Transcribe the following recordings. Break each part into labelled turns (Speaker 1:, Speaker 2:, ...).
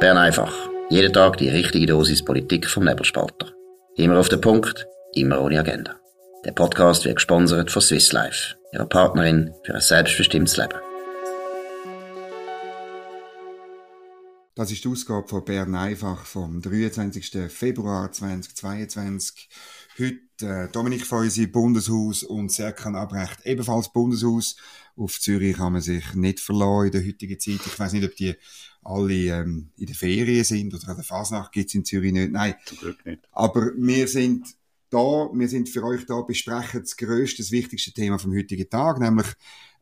Speaker 1: Bern einfach. Jeden Tag die richtige Dosis Politik vom Nebelspalter. Immer auf den Punkt, immer ohne Agenda. Der Podcast wird gesponsert von Swiss Life, ihrer Partnerin für ein selbstbestimmtes Leben.
Speaker 2: Das ist die Ausgabe von Bern einfach vom 23. Februar 2022. Heute äh, Dominik Feusi, Bundeshaus und Serkan Abrecht, ebenfalls Bundeshaus. Auf Zürich kann man sich nicht verlassen in der heutigen Zeit. Ich weiß nicht, ob die alle ähm, in der Ferien sind oder an der Fasnacht gibt es in Zürich nicht. Nein.
Speaker 3: Zum Glück nicht.
Speaker 2: Aber wir sind da, wir sind für euch da, besprechen das grösste, das wichtigste Thema vom heutigen Tag, nämlich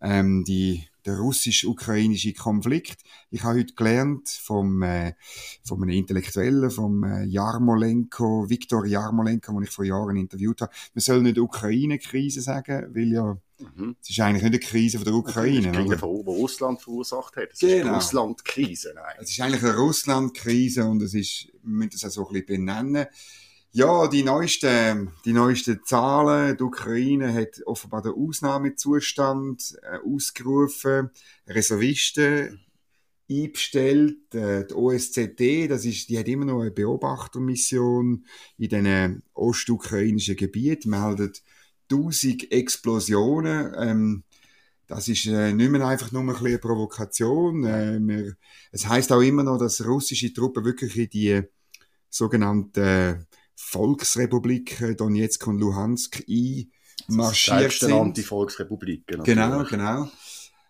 Speaker 2: ähm, die, der russisch-ukrainische Konflikt. Ich habe heute gelernt vom, äh, von einem Intellektuellen, vom äh, Jarmolenko, Viktor Jarmolenko, den ich vor Jahren interviewt habe. Man soll nicht Ukraine-Krise sagen, weil ja Mhm. Es ist eigentlich nicht eine Krise von der Ukraine.
Speaker 3: Das ist eine von Russland verursacht hat. Es
Speaker 2: genau.
Speaker 3: ist eine Russland-Krise.
Speaker 2: Es ist eigentlich eine Russland-Krise und es ist, wir müssen das auch so ein bisschen benennen. Ja, die neuesten, die neuesten Zahlen. Die Ukraine hat offenbar den Ausnahmezustand äh, ausgerufen, Reservisten einbestellt. Äh, die OSZE, das ist, die hat immer noch eine Beobachtermission in den ostukrainischen Gebieten, meldet 1000 Explosionen. Ähm, das ist äh, nicht mehr einfach nur ein eine Provokation. Äh, wir, es heißt auch immer noch, dass russische Truppen wirklich in die sogenannten Volksrepubliken Donetsk und Luhansk einmarschiert sind.
Speaker 3: Anti-Volksrepubliken.
Speaker 2: Genau, genau.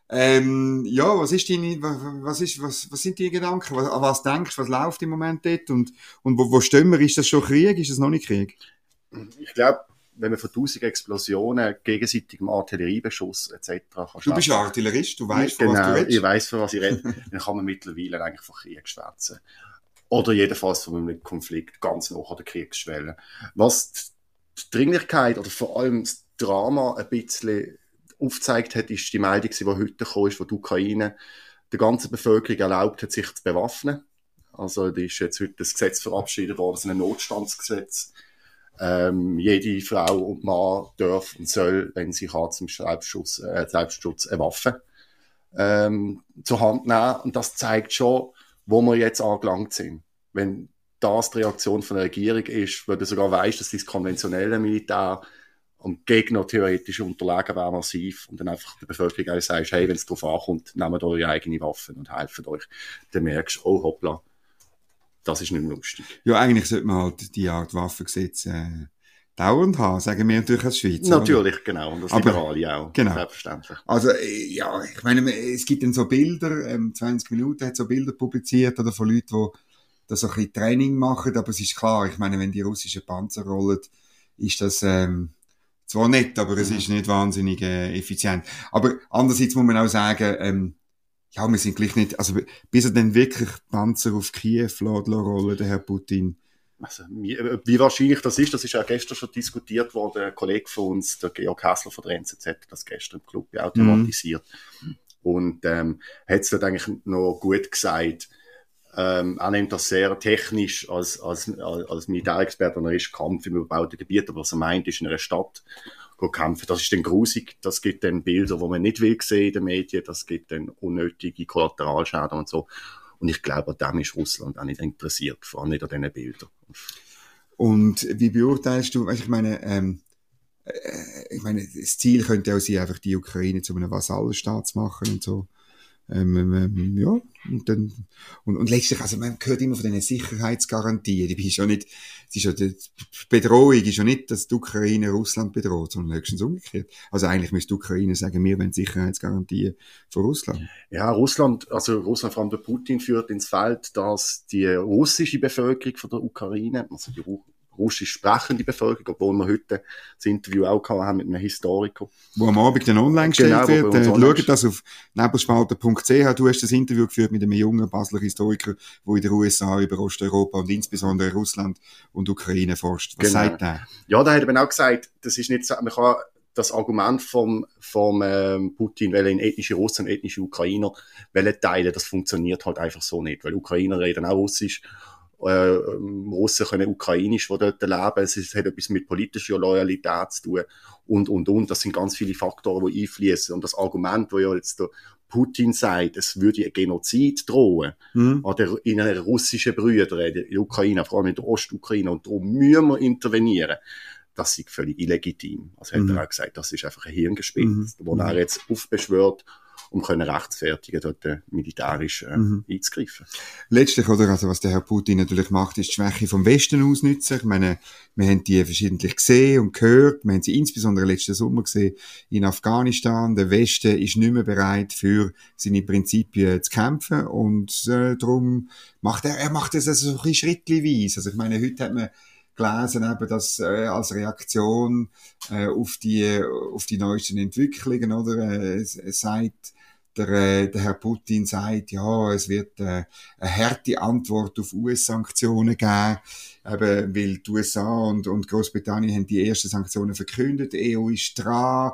Speaker 2: Ähm, ja, was ist deine, was ist, was, was sind die Gedanken? Was, an was denkst du, was läuft im Moment dort? Und, und wo, wo stehen wir? Ist das schon Krieg? Ist das noch nicht Krieg?
Speaker 3: Ich glaube, wenn man von tausend Explosionen, gegenseitigem Artilleriebeschuss etc.
Speaker 2: Du bist ja Artillerist, du weißt,
Speaker 3: genau,
Speaker 2: von was du redest.
Speaker 3: ich weiß, von was ich rede. dann kann man mittlerweile eigentlich von Krieg schwätzen. Oder jedenfalls von einem Konflikt ganz nach an der Kriegsschwelle. Was die Dringlichkeit oder vor allem das Drama ein bisschen aufgezeigt hat, ist die Meldung, die heute kam, ist, wo die Ukraine der ganzen Bevölkerung erlaubt hat, sich zu bewaffnen. Also, da ist jetzt heute das Gesetz verabschiedet worden, das ein Notstandsgesetz ähm, jede Frau und Mann darf und soll, wenn sie kann, zum Selbstschutz, äh, Selbstschutz eine Waffe ähm, zur Hand nehmen. Und das zeigt schon, wo wir jetzt angelangt sind. Wenn das die Reaktion von der Regierung ist, weil du sogar weißt, dass das konventionelle Militär und Gegner theoretisch unterlegen wäre massiv und dann einfach der Bevölkerung auch sagst, hey, wenn es darauf ankommt, nehmt eure eigenen Waffen und helft euch, dann merkst du, oh hoppla, das ist nicht mehr lustig.
Speaker 2: Ja, eigentlich sollte man halt die Art Waffengesetz äh, dauernd haben, sagen wir natürlich als Schweiz.
Speaker 3: Natürlich, oder? genau. Und das
Speaker 2: Aber,
Speaker 3: Liberale auch.
Speaker 2: Genau.
Speaker 3: Selbstverständlich.
Speaker 2: Also, äh, ja, ich meine, es gibt dann so Bilder, ähm, 20 Minuten hat so Bilder publiziert, oder von Leuten, die da so ein bisschen Training machen, aber es ist klar, ich meine, wenn die russischen Panzer rollen, ist das, ähm, zwar nett, aber es mhm. ist nicht wahnsinnig äh, effizient. Aber andererseits muss man auch sagen, ähm, ja, wir sind gleich nicht, also bis er dann wirklich Panzer auf Kiew rollen, der Herr Putin.
Speaker 3: Also, äh, wie wahrscheinlich das ist, das ist ja gestern schon diskutiert worden. Ein Kollege von uns, der Georg Hessler von der NZZ, hat das gestern im Club auch thematisiert. Mhm. Und ähm, hat es dort eigentlich noch gut gesagt. Ähm, er nimmt das sehr technisch als, als, als Militärexperte, er ist Kampf im überbauten Gebiet, aber was er meint, ist in einer Stadt kämpfen. Das ist dann grusig, das gibt dann Bilder, die man nicht will sehen in den Medien, das gibt dann unnötige Kollateralschäden und so. Und ich glaube, an dem ist Russland auch nicht interessiert, vor allem nicht an diesen Bildern.
Speaker 2: Und wie beurteilst du, ich meine, ähm, äh, ich meine, das Ziel könnte auch sein, einfach die Ukraine zu einem Vasallenstaat zu machen und so. Ähm, ähm, ähm, ja, und dann, und, und letztlich, also man hört immer von diesen Sicherheitsgarantien, die ist ja nicht, ist ja, die Bedrohung ist ja nicht, dass die Ukraine Russland bedroht, sondern höchstens umgekehrt. Also eigentlich müsste die Ukraine sagen, wir wollen Sicherheitsgarantien von Russland.
Speaker 3: Ja, Russland, also Russland, vor allem der Putin führt ins Feld, dass die russische Bevölkerung von der Ukraine, also die russisch sprechende Bevölkerung, obwohl wir heute das Interview auch haben mit einem Historiker.
Speaker 2: Wo am Abend dann online gestellt genau, wird. Äh, schaut das auf nebelspalter.ch. Du hast das Interview geführt mit einem jungen Basler Historiker, der in den USA über Osteuropa und insbesondere Russland und Ukraine forscht. Was genau. sagt der?
Speaker 3: Ja, da hat er auch gesagt, das ist nicht so, man kann das Argument vom, vom ähm, Putin, weil in ethnische Russen und ethnische Ukrainer teilen, das funktioniert halt einfach so nicht, weil Ukrainer reden auch Russisch äh, Russen können ukrainisch, die dort leben. Es hat etwas mit politischer Loyalität zu tun und, und, und. Das sind ganz viele Faktoren, die einfließen. Und das Argument, wo ja jetzt der Putin sagt, es würde ein Genozid drohen mhm. an in einer russischen Brüder in der Ukraine, vor allem in der Ostukraine, und darum müssen wir intervenieren. Das ist völlig illegitim. Also mhm. hat er auch gesagt, das ist einfach ein Hirngespinst, mhm. wo er jetzt aufbeschwört um können rechtfertigen, dort äh, militärisch äh, mhm. einzugreifen.
Speaker 2: Letztlich, oder, also was der Herr Putin natürlich macht, ist die Schwäche vom Westen ausnutzen. Ich meine, wir haben die verschiedentlich gesehen und gehört. Wir haben sie insbesondere letzten Sommer gesehen in Afghanistan. Der Westen ist nicht mehr bereit, für seine Prinzipien zu kämpfen und äh, darum macht er, er macht das also so ein bisschen schrittweise. Also ich meine, heute hat man gelesen, eben, dass äh, als Reaktion äh, auf die auf die neuesten Entwicklungen oder äh, sagt der, äh, der Herr Putin sagt, ja, es wird äh, eine harte Antwort auf US-Sanktionen geben, eben, weil die USA und, und Großbritannien haben die ersten Sanktionen verkündet, die EU ist dran.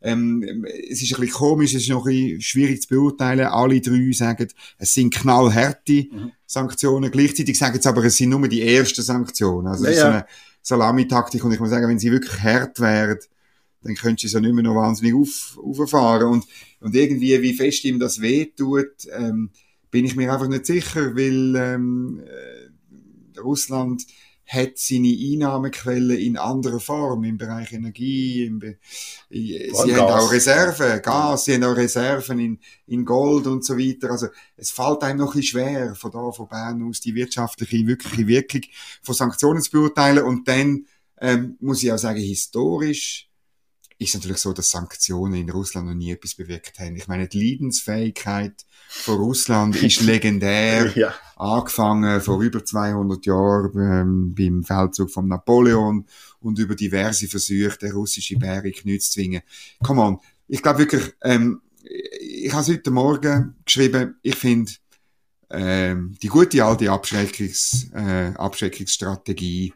Speaker 2: Ähm, es ist ein bisschen komisch, es ist noch ein bisschen schwierig zu beurteilen. Alle drei sagen, es sind knallharte mhm. Sanktionen. Gleichzeitig sagen sie aber, es sind nur die ersten Sanktionen. Also, ja, es ist so eine Salamitaktik und ich muss sagen, wenn sie wirklich hart wären, dann könntest du es ja nicht mehr noch wahnsinnig auf, auffahren. Und, und irgendwie, wie fest ihm das wehtut, ähm, bin ich mir einfach nicht sicher, weil ähm, äh, Russland hat seine Einnahmequellen in anderer Form, im Bereich Energie, im Be sie Gas. haben auch Reserven, Gas, sie haben auch Reserven in, in Gold und so weiter. Also es fällt einem noch ein schwer, von da, von Bern aus, die wirtschaftliche, wirkliche Wirkung von Sanktionen zu beurteilen. Und dann ähm, muss ich auch sagen, historisch ist natürlich so, dass Sanktionen in Russland noch nie etwas bewirkt haben. Ich meine, die Leidensfähigkeit von Russland ist legendär. ja. Angefangen vor über 200 Jahren ähm, beim Feldzug von Napoleon und über diverse Versuche, den russischen Bären zu zwingen. Come on. Ich glaube wirklich, ähm, ich habe heute Morgen geschrieben, ich finde, ähm, die gute alte Abschreckungs, äh, Abschreckungsstrategie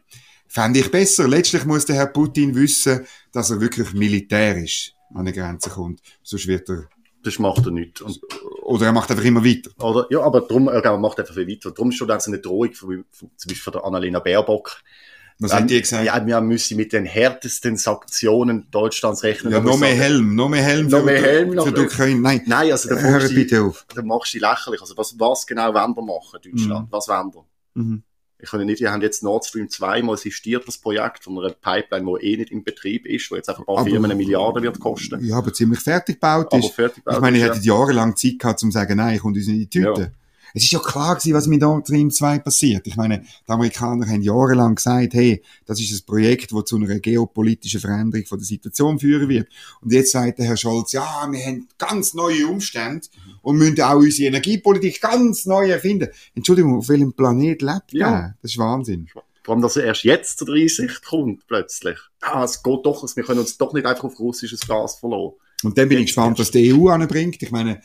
Speaker 2: fände ich besser. Letztlich muss der Herr Putin wissen, dass er wirklich militärisch an die Grenze kommt. Sonst wird er
Speaker 3: das macht er nicht. Und,
Speaker 2: oder er macht einfach immer weiter.
Speaker 3: Oder, ja, aber darum, er macht einfach weiter. Darum ist schon das eine Drohung, von, von, zum Beispiel von der Annalena Baerbock.
Speaker 2: Was hat die gesagt?
Speaker 3: Ja, wir müssen mit den härtesten Sanktionen Deutschlands rechnen.
Speaker 2: Ja, noch mehr Helm, noch mehr Helm
Speaker 3: noch mehr Helm für,
Speaker 2: für die Ukraine. Nein,
Speaker 3: Nein also da
Speaker 2: hör bitte auf.
Speaker 3: Da machst du lächerlich. Also was, was genau wollen wir machen, Deutschland? Mhm. Was wollen wir? Mhm. Ich kann nicht, wir haben jetzt Nord Stream 2 mal sistiert, das Projekt von einer Pipeline, die eh nicht in Betrieb ist, wo jetzt einfach ein paar aber, Firmen eine Milliarde wird kosten.
Speaker 2: Ja, aber ziemlich fertig gebaut ist. Aber fertig gebaut ich meine, ich hätte ja. jahrelang Zeit gehabt, um zu sagen, nein, ich komme uns in die Tüte. Ja. Es ist ja klar gewesen, was mit Nord Stream 2 passiert. Ich meine, die Amerikaner haben jahrelang gesagt, hey, das ist ein Projekt, das zu einer geopolitischen Veränderung von der Situation führen wird. Und jetzt sagt der Herr Scholz, ja, wir haben ganz neue Umstände und müssen auch unsere Energiepolitik ganz neu erfinden. Entschuldigung, auf welchem Planet lebt ja. der? Das ist Wahnsinn.
Speaker 3: Vor allem, dass er erst jetzt zur Einsicht kommt, plötzlich. Ah, es geht doch, wir können uns doch nicht einfach auf russisches Gas verlassen.
Speaker 2: Und dann bin ich gespannt, was die EU anbringt. Ich meine,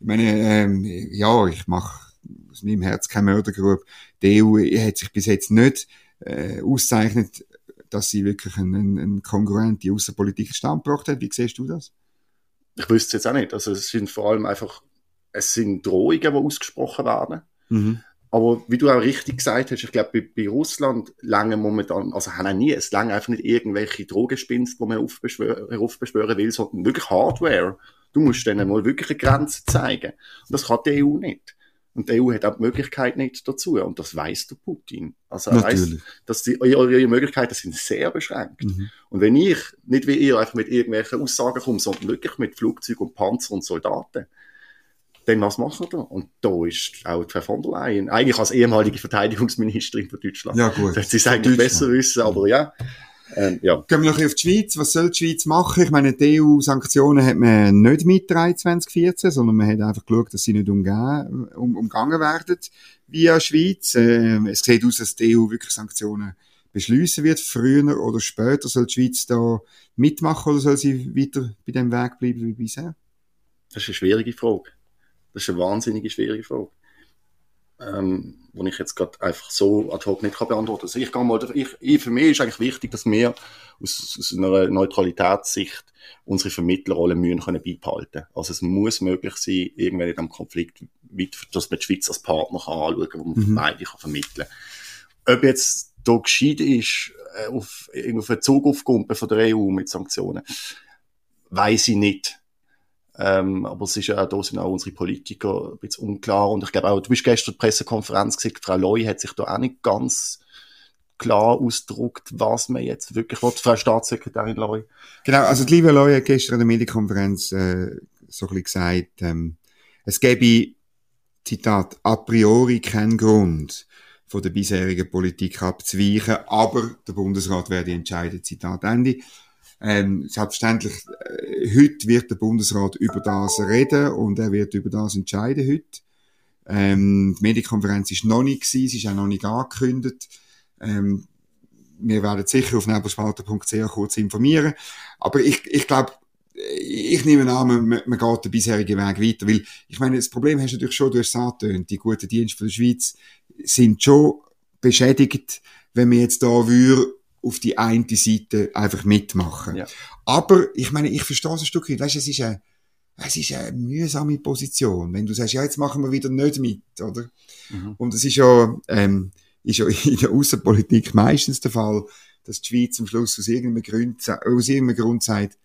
Speaker 2: ich meine, ähm, ja, ich mache aus meinem Herz keine Mördergrube. Die EU hat sich bis jetzt nicht äh, auszeichnet, dass sie wirklich einen, einen kongruenten außenpolitischen Stand gebracht hat. Wie siehst du das?
Speaker 3: Ich wüsste es jetzt auch nicht. Also es sind vor allem einfach, es sind Drohungen, die ausgesprochen werden. Mhm. Aber wie du auch richtig gesagt hast, ich glaube, bei, bei, Russland lange momentan, also haben auch nie, es lange einfach nicht irgendwelche Drogenspinst, die man heraufbeschwören will, sondern wirklich Hardware. Du musst denen mal wirklich eine Grenze zeigen. Und das kann die EU nicht. Und die EU hat auch die Möglichkeit nicht dazu. Und das weiß der Putin. Also er weiß, dass die, eure Möglichkeiten sind sehr beschränkt. Mhm. Und wenn ich nicht wie ihr einfach mit irgendwelchen Aussagen komme, sondern wirklich mit Flugzeugen und Panzer und Soldaten, dann was machen wir? Und da ist auch Frau von der Leyen, eigentlich als ehemalige Verteidigungsministerin von Deutschland.
Speaker 2: Ja, gut.
Speaker 3: Das ist eigentlich besser wissen, aber ja.
Speaker 2: Ähm, ja. Gehen wir noch auf die Schweiz. Was soll die Schweiz machen? Ich meine, die EU-Sanktionen hat man nicht mitgetragen 2014, sondern man hat einfach geschaut, dass sie nicht umgehen, um, umgangen werden via Schweiz. Ähm, es sieht aus, dass die EU wirklich Sanktionen beschließen wird. Früher oder später soll die Schweiz da mitmachen oder soll sie weiter bei dem Weg bleiben wie bisher?
Speaker 3: Das ist eine schwierige Frage. Das ist eine wahnsinnige schwierige Frage. Ähm, wo ich jetzt gerade einfach so ad hoc nicht kann beantworten kann. Also ich, mal, ich, ich, für mich ist eigentlich wichtig, dass wir aus, aus einer Neutralitätssicht unsere Vermittlerrolle müssen können beibehalten. Also es muss möglich sein, irgendwann in diesem Konflikt, dass man die Schweiz als Partner kann anschauen kann, wo man mhm. beide kann vermitteln kann. Ob jetzt da gescheit ist, äh, auf, auf einen Zug aufkumpen von der EU mit Sanktionen, weiß ich nicht. Ähm, aber es ist ja auch, da sind auch unsere Politiker ein bisschen unklar. Und ich glaube auch, du bist gestern der Pressekonferenz gesagt, Frau Loy hat sich da auch nicht ganz klar ausgedruckt, was man jetzt wirklich will, Frau Staatssekretärin Loy.
Speaker 2: Genau, also die liebe Loy hat gestern in der Medienkonferenz äh, so ein bisschen gesagt, ähm, es gäbe, Zitat, a priori keinen Grund, von der bisherigen Politik abzuweichen, aber der Bundesrat werde entscheiden, Zitat Ende. Ähm, selbstverständlich, äh, heute wird der Bundesrat über das reden und er wird über das entscheiden heute. Ähm, die Medienkonferenz ist noch nicht gewesen, sie ist auch noch nicht angekündigt. Ähm, wir werden sicher auf nebelspalter.ch kurz informieren. Aber ich, ich glaube, ich nehme an, man, man geht den bisherigen Weg weiter, weil ich meine, das Problem hast du natürlich schon, du hast die guten Dienste von der Schweiz sind schon beschädigt, wenn wir jetzt da würde auf die eine Seite einfach mitmachen. Ja. Aber ich meine, ich verstehe es ein Stück weit. Weißt, es ist eine, es ist eine mühsame Position, wenn du sagst, ja, jetzt machen wir wieder nicht mit, oder? Mhm. Und es ist ja, ähm, ist ja in der Außenpolitik meistens der Fall, dass die Schweiz am Schluss aus irgendeinem Grund, aus irgendeinem Grund sagt,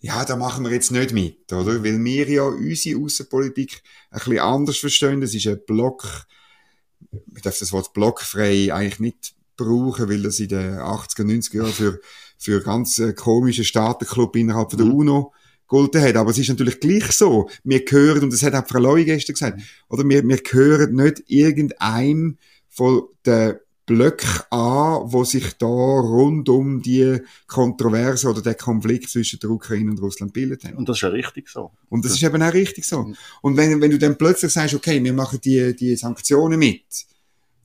Speaker 2: ja, da machen wir jetzt nicht mit, oder? Weil wir ja unsere Außenpolitik ein bisschen anders verstehen. Das ist ein Block, man darf das Wort blockfrei eigentlich nicht brauchen, weil das in den 80er, 90er Jahren für, für ganz äh, komische Staatenclub innerhalb von der mhm. UNO gegolten hat. Aber es ist natürlich gleich so. Wir gehören, und das hat auch Frau Leu gestern gesagt, oder wir, wir gehören nicht irgendeinem von den Blöcke an, wo sich da rund um die Kontroverse oder der Konflikt zwischen der Ukraine und Russland bildet haben.
Speaker 3: Und das ist ja richtig so.
Speaker 2: Und das ist eben auch richtig so. Mhm. Und wenn, wenn du dann plötzlich sagst, okay, wir machen die, die Sanktionen mit,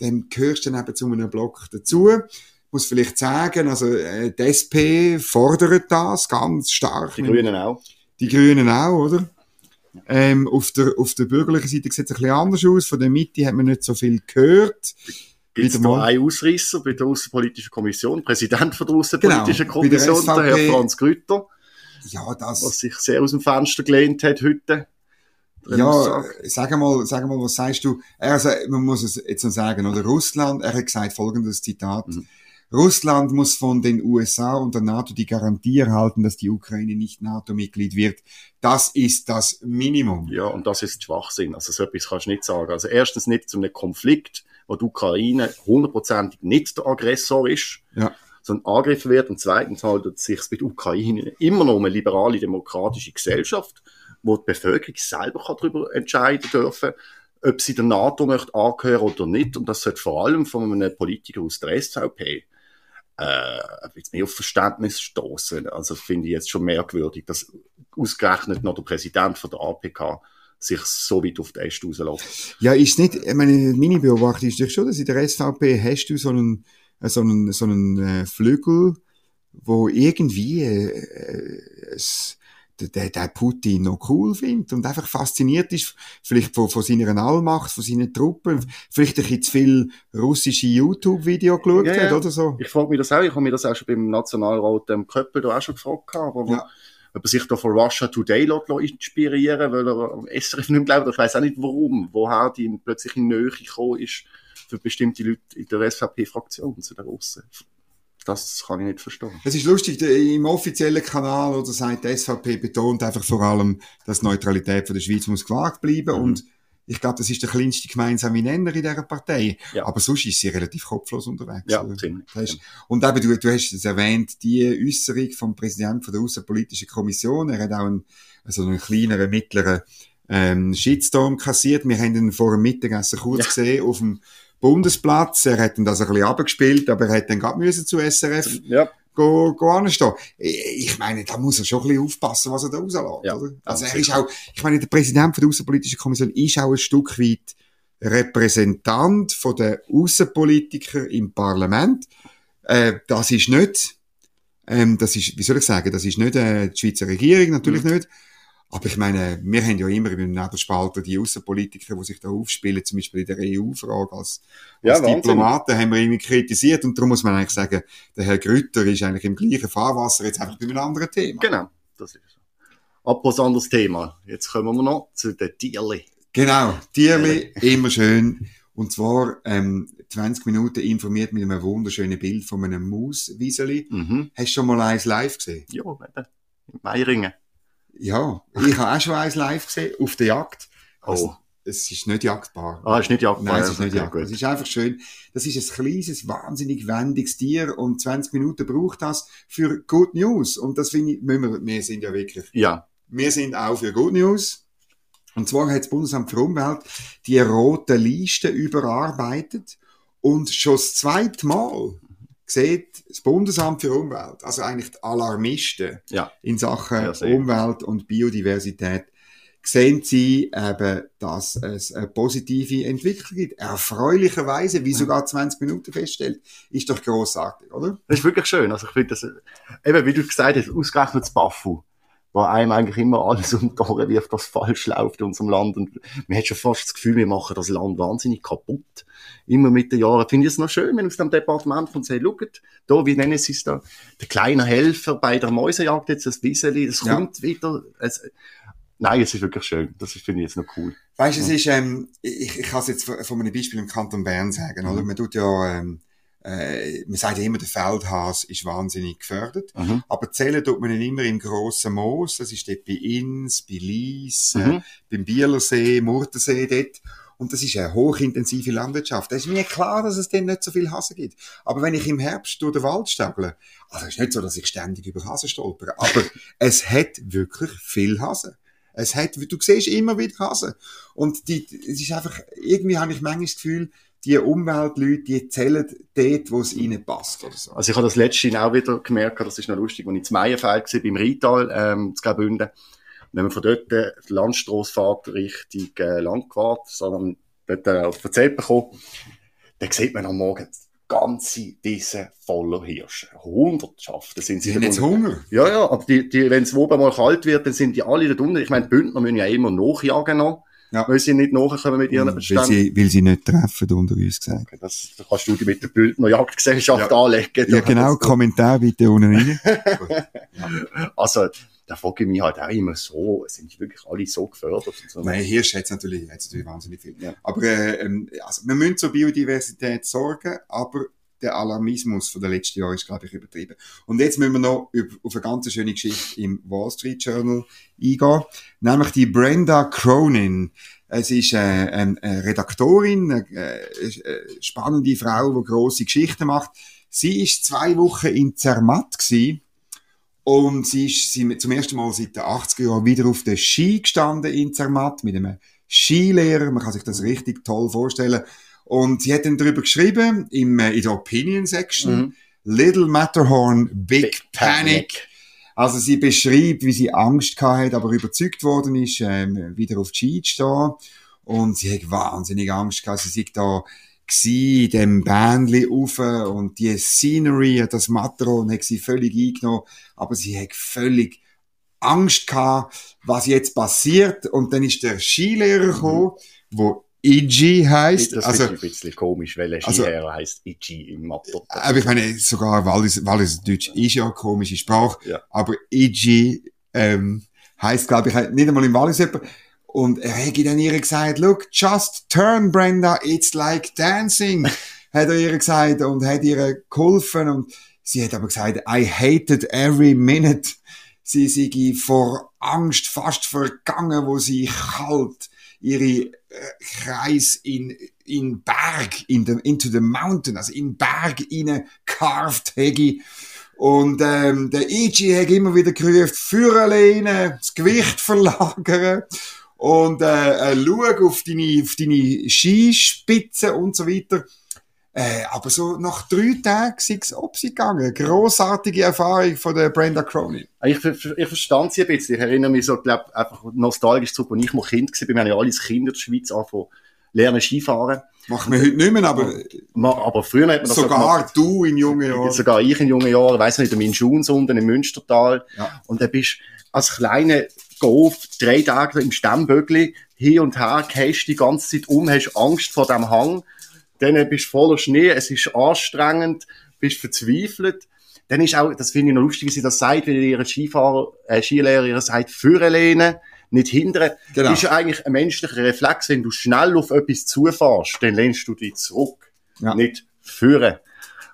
Speaker 2: dann gehörst du dann eben zu einem Block dazu. Ich muss vielleicht sagen, also äh, die SP fordert das ganz stark.
Speaker 3: Die Grünen auch.
Speaker 2: Die Grünen auch, oder? Ähm, auf, der, auf der bürgerlichen Seite sieht es ein bisschen anders aus. Von der Mitte hat man nicht so viel gehört.
Speaker 3: Gibt es da einen Ausreißer bei der Außenpolitischen Kommission, Präsident von der Außenpolitischen genau, Kommission, der, der Herr Franz Grütter,
Speaker 2: ja, das,
Speaker 3: was sich sehr aus dem Fenster gelehnt hat heute.
Speaker 2: Ja, sag mal, sag mal, was sagst du? Also, man muss es jetzt noch sagen, oder? Russland, er hat gesagt folgendes Zitat. Mhm. Russland muss von den USA und der NATO die Garantie erhalten, dass die Ukraine nicht NATO-Mitglied wird. Das ist das Minimum.
Speaker 3: Ja, und das ist Schwachsinn. Also so etwas kannst du nicht sagen. Also erstens nicht zu einem Konflikt, wo die Ukraine hundertprozentig nicht der Aggressor ist, ja. sondern angegriffen wird. Und zweitens handelt es sich bei der Ukraine immer noch um eine liberale demokratische Gesellschaft, wo die Bevölkerung selber darüber entscheiden dürfen, ob sie der NATO möchte angehören oder nicht. Und das sollte vor allem von einem Politiker aus der SVP äh, jetzt mehr auf Verständnis stoßen. Also finde ich jetzt schon merkwürdig, dass ausgerechnet noch der Präsident von der APK sich so weit auf die Äste rauslässt.
Speaker 2: Ja, ist nicht, ich meine, meine Beobachtung ist doch schon, dass in der SVP hast du so einen, äh, so einen, so einen äh, Flügel, wo irgendwie äh, es, der, der Putin noch cool findet und einfach fasziniert ist, vielleicht von, von seiner Allmacht, von seinen Truppen, vielleicht ein bisschen zu viel russische YouTube-Video geschaut ja, hat oder so.
Speaker 3: Ich frage mich das auch, ich habe mir das auch schon beim Nationalrat ähm, Köppel da auch schon gefragt, aber ja. ob er sich da von Russia Today inspirieren weil er am SRF nicht glaubt, ich weiß auch nicht warum, woher die plötzlich in Nähe gekommen ist für bestimmte Leute in der SVP-Fraktion zu den Russen. Das kann ich nicht verstehen.
Speaker 2: Es ist lustig, im offiziellen Kanal oder sagt die SVP betont einfach vor allem, dass Neutralität von der Schweiz muss gewahrt bleiben mhm. und ich glaube, das ist der kleinste gemeinsame Nenner in dieser Partei. Ja. Aber sonst ist sie relativ kopflos unterwegs.
Speaker 3: Ja, ziemlich.
Speaker 2: Und eben, du, du hast es erwähnt, die Äußerung vom Präsidenten der Außenpolitischen Kommission, er hat auch einen, also einen kleineren, mittleren ähm, Shitstorm kassiert. Wir haben ihn vor dem Mittagessen kurz ja. gesehen auf dem Bundesplatz. Er hat dann das ein bisschen abgespielt, aber er hat dann gerade müssen zu SRF ja. go, go anstehen. Ich meine, da muss er schon ein bisschen aufpassen, was er da rauslässt, ja, oder? Also er ist auch, ich meine, der Präsident von der Außenpolitischen Kommission ist auch ein Stück weit Repräsentant von den Außenpolitikern im Parlament. Äh, das ist nicht, ähm, das ist, wie soll ich sagen, das ist nicht äh, die Schweizer Regierung, natürlich mhm. nicht. Aber ich meine, wir haben ja immer im Nebelspalter die Außenpolitiker, die sich da aufspielen, zum Beispiel in der EU-Frage als,
Speaker 3: Ja,
Speaker 2: als
Speaker 3: Wahnsinn.
Speaker 2: Diplomaten haben wir irgendwie kritisiert und darum muss man eigentlich sagen, der Herr Grütter ist eigentlich im gleichen Fahrwasser, jetzt einfach bei einem anderen Thema.
Speaker 3: Genau, das ist so. Apropos anderes Thema. Jetzt kommen wir noch zu den Tierli.
Speaker 2: Genau, Tierli, immer schön. Und zwar ähm, 20 Minuten informiert mit einem wunderschönen Bild von einem Mauswieseli.
Speaker 3: Mhm.
Speaker 2: Hast du schon mal eins live gesehen?
Speaker 3: Ja. In Meiringen.
Speaker 2: Ja, ich habe auch schon eins live gesehen, auf der Jagd. Also,
Speaker 3: Oh.
Speaker 2: Es ist nicht jagdbar.
Speaker 3: Ah, ist nicht jagdbar.
Speaker 2: Nein, es ist nicht jagdbar.
Speaker 3: gut.
Speaker 2: Es ist einfach schön. Das ist ein kleines, wahnsinnig wendiges Tier und 20 Minuten braucht das für Good News. Und das finde ich, müssen wir, wir sind ja wirklich
Speaker 3: Ja,
Speaker 2: wir sind auch für Good News. Und zwar hat das Bundesamt für Umwelt die rote Liste überarbeitet und schon das zweite Mal sieht das Bundesamt für Umwelt, also eigentlich die Alarmisten
Speaker 3: ja.
Speaker 2: in Sachen. Umwelt und Biodiversität, sehen sie eben, dass es eine positive Entwicklung gibt. Erfreulicherweise, wie sogar 20 Minuten feststellt, ist doch großartig, oder?
Speaker 3: Das ist wirklich schön. Also ich finde das, eben wie du gesagt hast, ausgerechnet das Baffu, wo einem eigentlich immer alles um die Ohren wirft, was falsch läuft in unserem Land. Und man hat schon fast das Gefühl, wir machen das Land wahnsinnig kaputt. Immer mit den Jahren. Finde ich es noch schön, wenn aus dem Departement von sagt, schaut, da, wie nennen sie es da, der kleine Helfer bei der Mäusejagd jetzt, das Wieseli, das
Speaker 2: Ja.
Speaker 3: kommt wieder. Es, nein, es ist wirklich schön. Das finde ich jetzt noch cool.
Speaker 2: Weißt du, es ist, ähm, ich, ich kann es jetzt von, einem Beispiel im Kanton Bern sagen, oder? Man tut ja, ähm, äh, man sagt ja immer, der Feldhas ist wahnsinnig gefördert.
Speaker 3: Mhm.
Speaker 2: Aber zählen tut man ihn immer im grossen Moos. Das ist dort bei Inns, bei Lies, äh,
Speaker 3: Mhm.
Speaker 2: beim Bielersee, Murtensee dort. Und das ist eine hochintensive Landwirtschaft. Da ist mir klar, dass es dort nicht so viel Hasen gibt. Aber wenn ich im Herbst durch den Wald stagle, also es ist nicht so, dass ich ständig über Hasen stolpere, aber es hat wirklich viel Hasen. Es hat, du siehst immer wieder Hasen. Und die, es ist einfach, irgendwie habe ich manchmal das Gefühl, die Umweltleute, die zählen dort, wo es ihnen passt, oder so.
Speaker 3: Also ich habe das letzte auch wieder gemerkt, das ist noch lustig, als ich zu Meierfeld war, beim Rheintal, ähm, zu Graubünden. Wenn man von dort äh, die Landstrasse fährt, Richtung äh, Landquart, sondern dort äh, auf den Zepp kommt, dann sieht man am Morgen ganze Wiesen voller Hirsche. Hundertschaften sind sie
Speaker 2: Sie haben jetzt. Hunger.
Speaker 3: Ja, ja, aber die, die, wenn es oben mal kalt wird, dann sind die alle da unten. Ich meine, die Bündner müssen ja immer nachjagen noch,
Speaker 2: Ja.
Speaker 3: weil sie nicht nachkommen mit ihren
Speaker 2: Weil
Speaker 3: Beständen.
Speaker 2: sie, weil sie nicht treffen, unter uns gesagt.
Speaker 3: Okay, das, da kannst du dich mit der Bündner Jagdgesellschaft
Speaker 2: Ja.
Speaker 3: anlegen.
Speaker 2: Ja, genau, Kommentar bitte unten rein.
Speaker 3: Also, da frage ich mich halt auch immer so, sind wirklich alle so gefördert? Und so?
Speaker 2: Nein, Hirsch hat natürlich, hat's natürlich wahnsinnig viel.
Speaker 3: Ja.
Speaker 2: Aber äh, also, wir müssen zur Biodiversität sorgen, aber der Alarmismus von den letzten Jahren ist, glaube ich, übertrieben. Und jetzt müssen wir noch auf eine ganz schöne Geschichte im Wall Street Journal eingehen, nämlich die Brenda Cronin. Es ist äh, eine, eine Redaktorin, eine, äh, eine spannende Frau, die grosse Geschichten macht. Sie ist zwei Wochen in Zermatt gewesen und sie ist sie zum ersten Mal seit den 80er Jahren wieder auf der Ski gestanden in Zermatt mit einem Skilehrer. Man kann sich das richtig toll vorstellen. Und sie hat dann darüber geschrieben, im, äh, in der Opinion Section,
Speaker 3: Mhm.
Speaker 2: Little Matterhorn, Big, Panic. Also sie beschreibt, wie sie Angst hat, aber überzeugt worden ist, ähm, wieder auf die Ski zu stehen. Und sie hat wahnsinnig Angst gehabt. Sie sei da gsi in dem Bändli rauf und die Scenery, das Matterhorn hat sie völlig eingenommen, aber sie hat völlig Angst gehabt, was jetzt passiert. Und dann ist der Skilehrer gekommen, wo Iggy heisst.
Speaker 3: Das
Speaker 2: Also,
Speaker 3: ist ein bisschen komisch, weil ein
Speaker 2: also-
Speaker 3: Skilehrer heisst Ichi im Mathe.
Speaker 2: aber ich meine, sogar Wallis, Wallis Deutsch ist ja eine komische Sprache,
Speaker 3: Ja.
Speaker 2: aber Iggy ähm, heisst, glaube ich, nicht einmal im Wallis jemand. Und er hätte dann ihr gesagt, look, just turn, Brenda, it's like dancing, hat er ihr gesagt und hat ihr geholfen und sie hat aber gesagt, I hated every minute. Sie sei vor Angst fast vergangen, wo sie kalt ihre äh, Kreis in, in Berg, in the, into the mountain, also in Berg rein carved hätte. Und ähm, der Ichi hat immer wieder gerufen, Führer lehnen, das Gewicht verlagern und äh, äh, schau auf deine, auf deine Skispitzen und so weiter. Äh, aber so nach drei Tagen sind es ob sie gegangen. Grossartige Erfahrung von der Brenda Cronin.
Speaker 3: Ich, ver- ich verstand sie ein bisschen. Ich erinnere mich so, glaube einfach nostalgisch zurück, als ich noch Kind war. Wir haben ja alle als Kinder in der Schweiz angefangen, lernen Skifahren.
Speaker 2: Machen wir heute nicht mehr, aber
Speaker 3: Aber früher hat man das so
Speaker 2: sogar
Speaker 3: gemacht.
Speaker 2: du in jungen Jahren.
Speaker 3: Sogar ich in jungen Jahren, weiss nicht, in Schuns unten im Münstertal.
Speaker 2: Ja.
Speaker 3: Und dann bist als kleiner auf, drei Tage im Stemmbögli, hin und her, gehst die ganze Zeit um, hast Angst vor dem Hang, dann bist du voller Schnee, es ist anstrengend, bist verzweifelt. Dann ist auch, das finde ich noch lustig, wie sie das sagt, wenn ihre Skifahrer, äh, Skilehrer ihr sagt, führen lehnen, nicht hindern.
Speaker 2: Genau.
Speaker 3: Ist ja eigentlich ein menschlicher Reflex, wenn du schnell auf etwas zufährst, dann lehnst du dich zurück,
Speaker 2: Ja.
Speaker 3: nicht führen.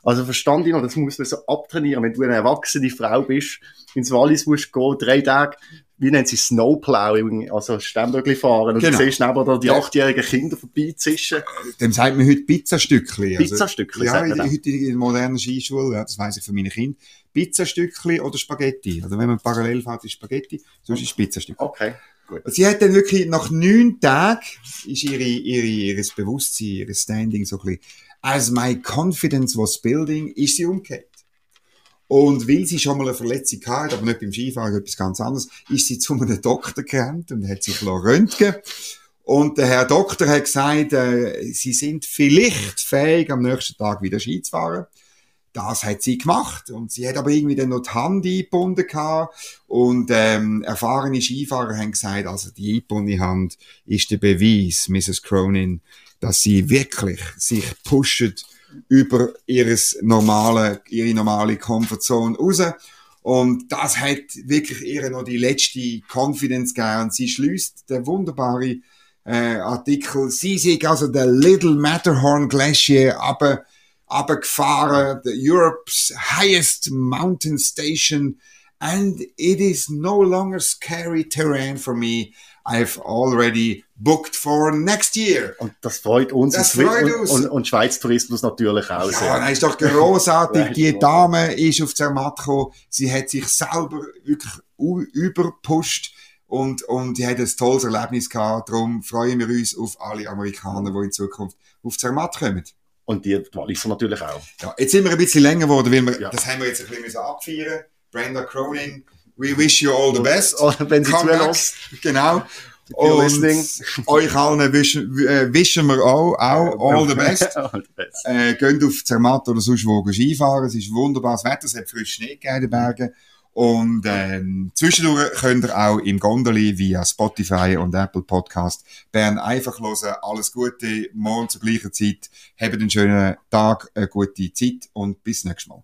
Speaker 3: Also verstand ich noch, das muss man so abtrainieren. Wenn du eine erwachsene Frau bist, ins Wallis musst gehen, drei Tage, wie nennt sie Snowplowing, also Stemmbögli fahren, und
Speaker 2: Genau.
Speaker 3: du siehst neben dir die achtjährigen Kinder vorbeizischen.
Speaker 2: Dem sagt man heute Pizzastückli. Also,
Speaker 3: Pizzastückli,
Speaker 2: Ja, in
Speaker 3: man
Speaker 2: der
Speaker 3: dem.
Speaker 2: heutigen modernen Skischule, ja, das weiss ich von meinen Kindern. Pizzastückli oder Spaghetti. Also wenn man parallel fährt, ist Spaghetti, sonst ist Pizzastückli.
Speaker 3: Okay, gut.
Speaker 2: Sie hat dann wirklich, nach neun Tagen, ist ihre, ihre, ihres Bewusstsein, ihr Standing so ein bisschen, as my confidence was building, ist sie umgekehrt. Und weil sie schon mal eine Verletzung hatte, aber nicht beim Skifahren, etwas ganz anderes, ist sie zu einem Doktor gerannt und hat sich röntgen Und der Herr Doktor hat gesagt, äh, sie sind vielleicht fähig, am nächsten Tag wieder Ski zu fahren. Das hat sie gemacht. Und sie hat aber irgendwie dann noch die Hand eingebunden gehabt. Und ähm, erfahrene Skifahrer haben gesagt, also die eingebundene Hand ist der Beweis, Mrs. Cronin, dass sie wirklich sich pushen über ihres normale, ihre normale Comfortzone raus. Und das hat wirklich ihr noch die letzte Confidence gegeben. Und sie schließt der wunderbare äh, Artikel, sie sind also der Little Matterhorn Glacier aber abgefahren, the Europe's highest mountain station, and it is no longer scary terrain for me. I've already booked for next year.
Speaker 3: Und das freut uns
Speaker 2: Das
Speaker 3: und,
Speaker 2: freut
Speaker 3: und,
Speaker 2: uns.
Speaker 3: und, und Schweiz Tourismus natürlich auch
Speaker 2: Ja,
Speaker 3: sehr.
Speaker 2: das ist doch großartig.
Speaker 3: Ja,
Speaker 2: Die Dame ist auf Zermatt gekommen. Sie hat sich selber wirklich überpusht und, und die hat ein tolles Erlebnis gehabt. Darum freuen wir uns auf alle Amerikaner, die in Zukunft auf Zermatt kommen.
Speaker 3: Und die Walliser natürlich auch.
Speaker 2: Ja, jetzt sind wir ein bisschen länger geworden, weil wir,
Speaker 3: Ja.
Speaker 2: das haben wir jetzt ein bisschen abfeiern. Brenda Cronin, we wish you all the best.
Speaker 3: Sie
Speaker 2: Come back.
Speaker 3: zulässt.
Speaker 2: Genau. Und euch allen wischen, äh, wischen wir auch, auch all the best.
Speaker 3: All the best.
Speaker 2: Äh, geht auf Zermatt oder sonst wo Skifahren. Es ist wunderbares Wetter, es hat frisch Schnee gegeben in den Bergen. Und ähm, zwischendurch könnt ihr auch im Gondeli via Spotify und Apple Podcast Bern einfach hören. Alles Gute, morgen zur gleichen Zeit. Habt einen schönen Tag, eine gute Zeit und bis nächstes Mal.